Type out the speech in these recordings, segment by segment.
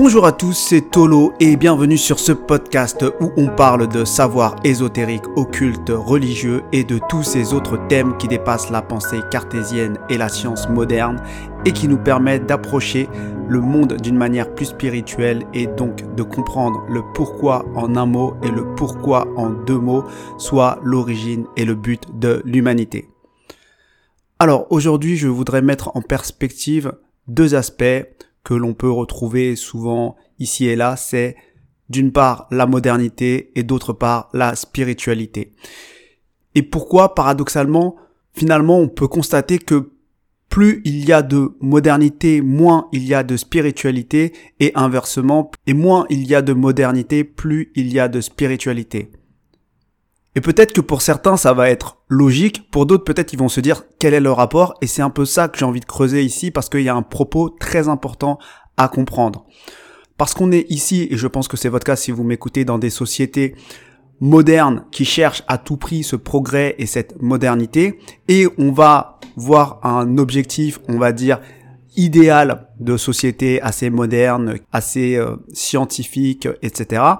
Bonjour à tous, c'est Tolo et bienvenue sur ce podcast où on parle de savoir ésotérique, occulte, religieux et de tous ces autres thèmes qui dépassent la pensée cartésienne et la science moderne et qui nous permettent d'approcher le monde d'une manière plus spirituelle et donc de comprendre le pourquoi en un mot et le pourquoi en deux mots, soit l'origine et le but de l'humanité. Alors aujourd'hui je voudrais mettre en perspective deux aspects que l'on peut retrouver souvent ici et là, c'est d'une part la modernité et d'autre part la spiritualité. Et pourquoi, paradoxalement, finalement, on peut constater que plus il y a de modernité, moins il y a de spiritualité, et inversement, et moins il y a de modernité, plus il y a de spiritualité. Et peut-être que pour certains, ça va être logique, pour d'autres, peut-être ils vont se dire quel est le rapport, et c'est un peu ça que j'ai envie de creuser ici, parce qu'il y a un propos très important à comprendre. Parce qu'on est ici, et je pense que c'est votre cas si vous m'écoutez dans des sociétés modernes qui cherchent à tout prix ce progrès et cette modernité, et on va voir un objectif, on va dire, idéal de société assez moderne, assez euh, scientifique, etc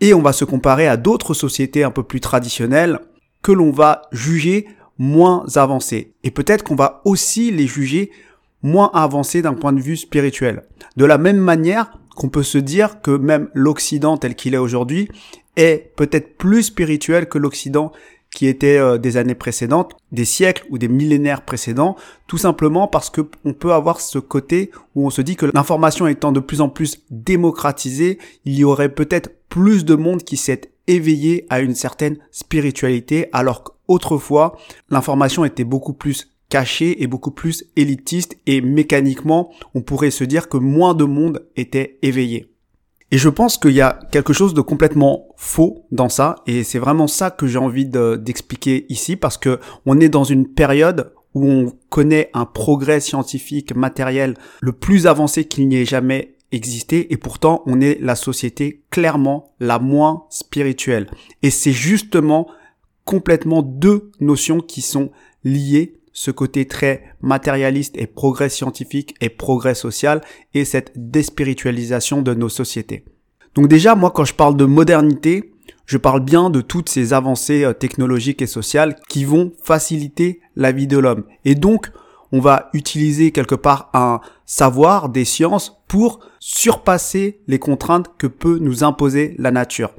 et on va se comparer à d'autres sociétés un peu plus traditionnelles que l'on va juger moins avancées. Et peut-être qu'on va aussi les juger moins avancées d'un point de vue spirituel. De la même manière qu'on peut se dire que même l'Occident tel qu'il est aujourd'hui est peut-être plus spirituel que l'Occident qui était euh, des années précédentes, des siècles ou des millénaires précédents, tout simplement parce que on peut avoir ce côté où on se dit que l'information étant de plus en plus démocratisée, il y aurait peut-être plus de monde qui s'est éveillé à une certaine spiritualité, alors qu'autrefois, l'information était beaucoup plus cachée et beaucoup plus élitiste et mécaniquement, on pourrait se dire que moins de monde était éveillé. Et je pense qu'il y a quelque chose de complètement faux dans ça, et c'est vraiment ça que j'ai envie d'expliquer ici, parce que on est dans une période où on connaît un progrès scientifique matériel le plus avancé qu'il n'y ait jamais existé, et pourtant on est la société clairement la moins spirituelle. Et c'est justement complètement deux notions qui sont liées ce côté très matérialiste et progrès scientifique et progrès social et cette déspiritualisation de nos sociétés. Donc déjà, moi, quand je parle de modernité, je parle bien de toutes ces avancées euh, technologiques et sociales qui vont faciliter la vie de l'homme. Et donc, on va utiliser quelque part un savoir des sciences pour surpasser les contraintes que peut nous imposer la nature.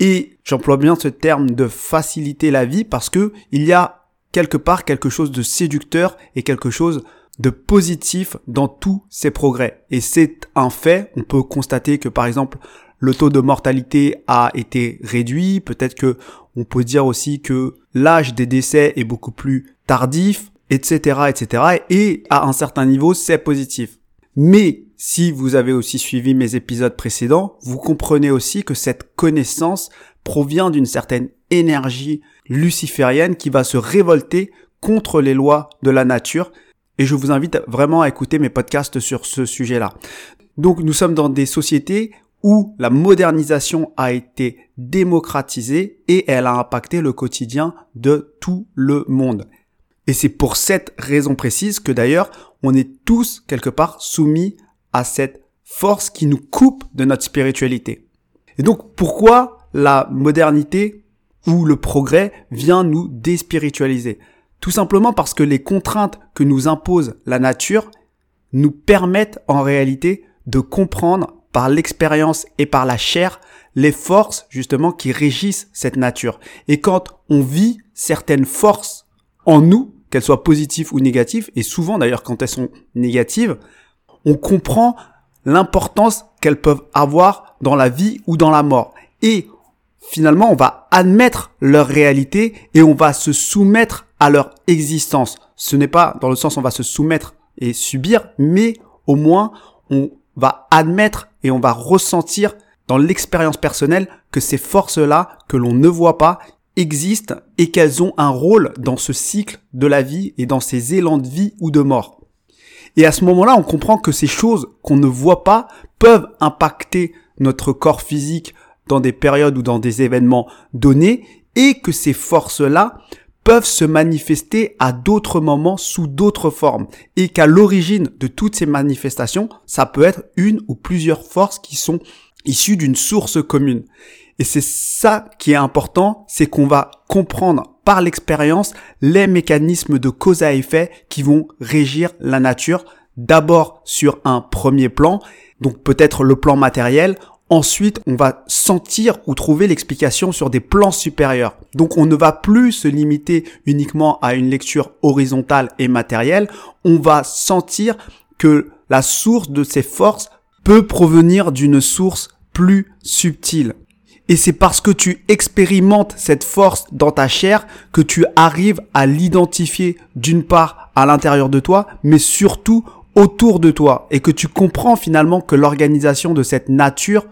Et j'emploie bien ce terme de faciliter la vie parce que il y a quelque part quelque chose de séducteur et quelque chose de positif dans tous ces progrès. Et c'est un fait, on peut constater que par exemple le taux de mortalité a été réduit, peut-être que on peut dire aussi que l'âge des décès est beaucoup plus tardif, etc., etc. Et à un certain niveau, c'est positif. Mais si vous avez aussi suivi mes épisodes précédents, vous comprenez aussi que cette connaissance provient d'une certaine énergie luciférienne qui va se révolter contre les lois de la nature. Et je vous invite vraiment à écouter mes podcasts sur ce sujet-là. Donc nous sommes dans des sociétés où la modernisation a été démocratisée et elle a impacté le quotidien de tout le monde. Et c'est pour cette raison précise que d'ailleurs on est tous quelque part soumis à cette force qui nous coupe de notre spiritualité. Et donc pourquoi la modernité ou le progrès vient nous déspiritualiser. Tout simplement parce que les contraintes que nous impose la nature nous permettent en réalité de comprendre par l'expérience et par la chair les forces justement qui régissent cette nature. Et quand on vit certaines forces en nous, qu'elles soient positives ou négatives, et souvent d'ailleurs quand elles sont négatives, on comprend l'importance qu'elles peuvent avoir dans la vie ou dans la mort. Et finalement, on va admettre leur réalité et on va se soumettre à leur existence. Ce n'est pas dans le sens on va se soumettre et subir, mais au moins on va admettre et on va ressentir dans l'expérience personnelle que ces forces-là, que l'on ne voit pas, existent et qu'elles ont un rôle dans ce cycle de la vie et dans ces élans de vie ou de mort. Et à ce moment-là, on comprend que ces choses qu'on ne voit pas peuvent impacter notre corps physique, dans des périodes ou dans des événements donnés et que ces forces-là peuvent se manifester à d'autres moments sous d'autres formes et qu'à l'origine de toutes ces manifestations, ça peut être une ou plusieurs forces qui sont issues d'une source commune. Et c'est ça qui est important, c'est qu'on va comprendre par l'expérience les mécanismes de cause à effet qui vont régir la nature d'abord sur un premier plan, donc peut-être le plan matériel, Ensuite, on va sentir ou trouver l'explication sur des plans supérieurs. Donc on ne va plus se limiter uniquement à une lecture horizontale et matérielle, on va sentir que la source de ces forces peut provenir d'une source plus subtile. Et c'est parce que tu expérimentes cette force dans ta chair que tu arrives à l'identifier d'une part à l'intérieur de toi, mais surtout autour de toi et que tu comprends finalement que l'organisation de cette nature,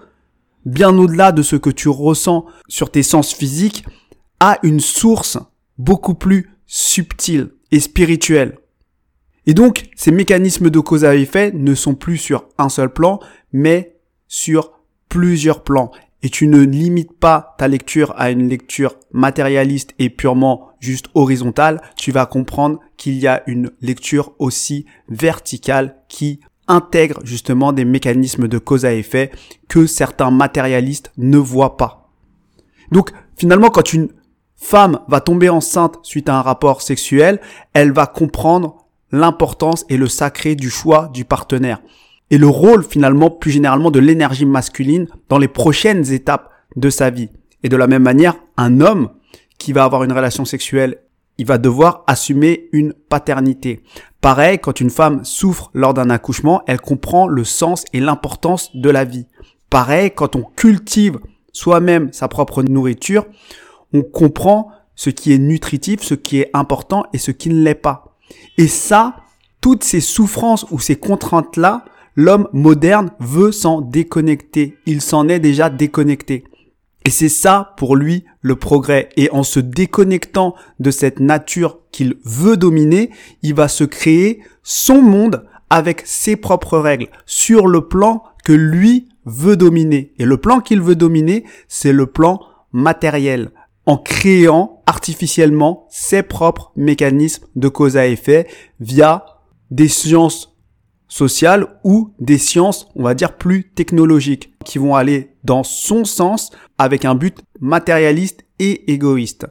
bien au-delà de ce que tu ressens sur tes sens physiques, a une source beaucoup plus subtile et spirituelle. Et donc, ces mécanismes de cause à effet ne sont plus sur un seul plan, mais sur plusieurs plans. Et tu ne limites pas ta lecture à une lecture matérialiste et purement juste horizontale, tu vas comprendre qu'il y a une lecture aussi verticale qui intègre justement des mécanismes de cause à effet que certains matérialistes ne voient pas. Donc finalement quand une femme va tomber enceinte suite à un rapport sexuel, elle va comprendre l'importance et le sacré du choix du partenaire et le rôle finalement plus généralement de l'énergie masculine dans les prochaines étapes de sa vie. Et de la même manière, un homme qui va avoir une relation sexuelle, il va devoir assumer une paternité. Pareil, quand une femme souffre lors d'un accouchement, elle comprend le sens et l'importance de la vie. Pareil, quand on cultive soi-même sa propre nourriture, on comprend ce qui est nutritif, ce qui est important et ce qui ne l'est pas. Et ça, toutes ces souffrances ou ces contraintes-là, l'homme moderne veut s'en déconnecter. Il s'en est déjà déconnecté. Et c'est ça pour lui le progrès. Et en se déconnectant de cette nature qu'il veut dominer, il va se créer son monde avec ses propres règles sur le plan que lui veut dominer. Et le plan qu'il veut dominer, c'est le plan matériel en créant artificiellement ses propres mécanismes de cause à effet via des sciences sociales ou des sciences, on va dire, plus technologiques, qui vont aller dans son sens avec un but matérialiste et égoïste.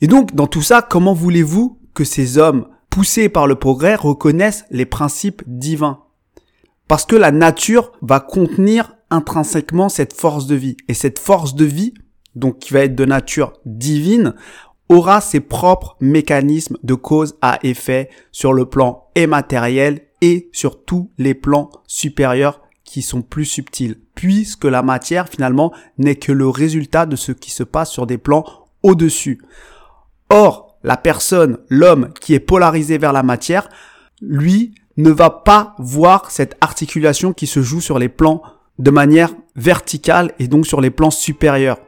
Et donc, dans tout ça, comment voulez-vous que ces hommes, poussés par le progrès, reconnaissent les principes divins? Parce que la nature va contenir intrinsèquement cette force de vie. Et cette force de vie, donc qui va être de nature divine, aura ses propres mécanismes de cause à effet sur le plan immatériel et sur tous les plans supérieurs qui sont plus subtils, puisque la matière finalement n'est que le résultat de ce qui se passe sur des plans au-dessus. Or, la personne, l'homme qui est polarisé vers la matière, lui ne va pas voir cette articulation qui se joue sur les plans de manière verticale et donc sur les plans supérieurs.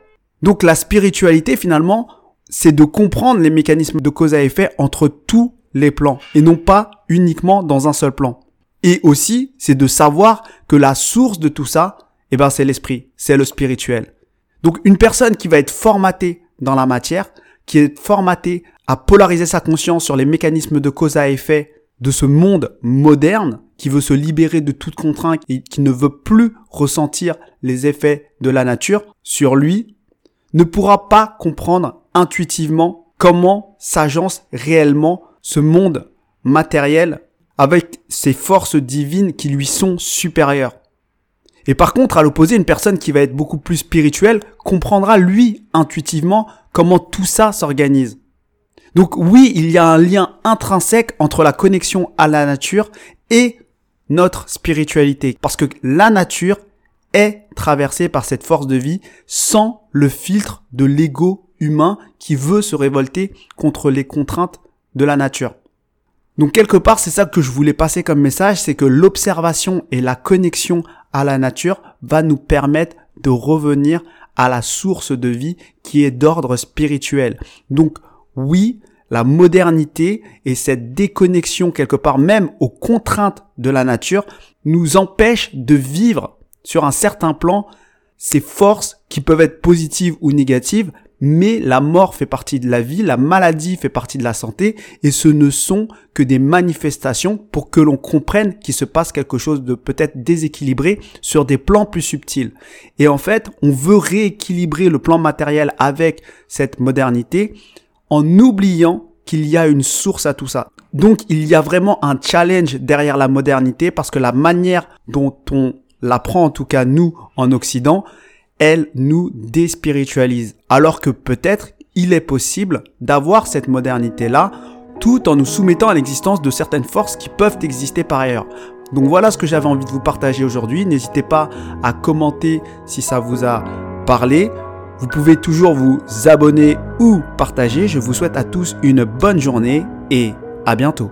Donc la spiritualité finalement, c'est de comprendre les mécanismes de cause à effet entre tous les plans et non pas uniquement dans un seul plan. Et aussi, c'est de savoir que la source de tout ça, eh ben, c'est l'esprit, c'est le spirituel. Donc, une personne qui va être formatée dans la matière, qui est formatée à polariser sa conscience sur les mécanismes de cause à effet de ce monde moderne, qui veut se libérer de toute contrainte et qui ne veut plus ressentir les effets de la nature sur lui, ne pourra pas comprendre intuitivement comment s'agence réellement ce monde matériel avec ses forces divines qui lui sont supérieures. Et par contre, à l'opposé, une personne qui va être beaucoup plus spirituelle comprendra, lui, intuitivement, comment tout ça s'organise. Donc oui, il y a un lien intrinsèque entre la connexion à la nature et notre spiritualité. Parce que la nature est traversée par cette force de vie sans le filtre de l'ego humain qui veut se révolter contre les contraintes de la nature. Donc quelque part, c'est ça que je voulais passer comme message, c'est que l'observation et la connexion la nature va nous permettre de revenir à la source de vie qui est d'ordre spirituel. Donc oui, la modernité et cette déconnexion quelque part même aux contraintes de la nature nous empêche de vivre sur un certain plan ces forces qui peuvent être positives ou négatives, mais la mort fait partie de la vie, la maladie fait partie de la santé, et ce ne sont que des manifestations pour que l'on comprenne qu'il se passe quelque chose de peut-être déséquilibré sur des plans plus subtils. Et en fait, on veut rééquilibrer le plan matériel avec cette modernité en oubliant qu'il y a une source à tout ça. Donc il y a vraiment un challenge derrière la modernité parce que la manière dont on l'apprend, en tout cas nous en Occident, elle nous déspiritualise. Alors que peut-être il est possible d'avoir cette modernité-là tout en nous soumettant à l'existence de certaines forces qui peuvent exister par ailleurs. Donc voilà ce que j'avais envie de vous partager aujourd'hui. N'hésitez pas à commenter si ça vous a parlé. Vous pouvez toujours vous abonner ou partager. Je vous souhaite à tous une bonne journée et à bientôt.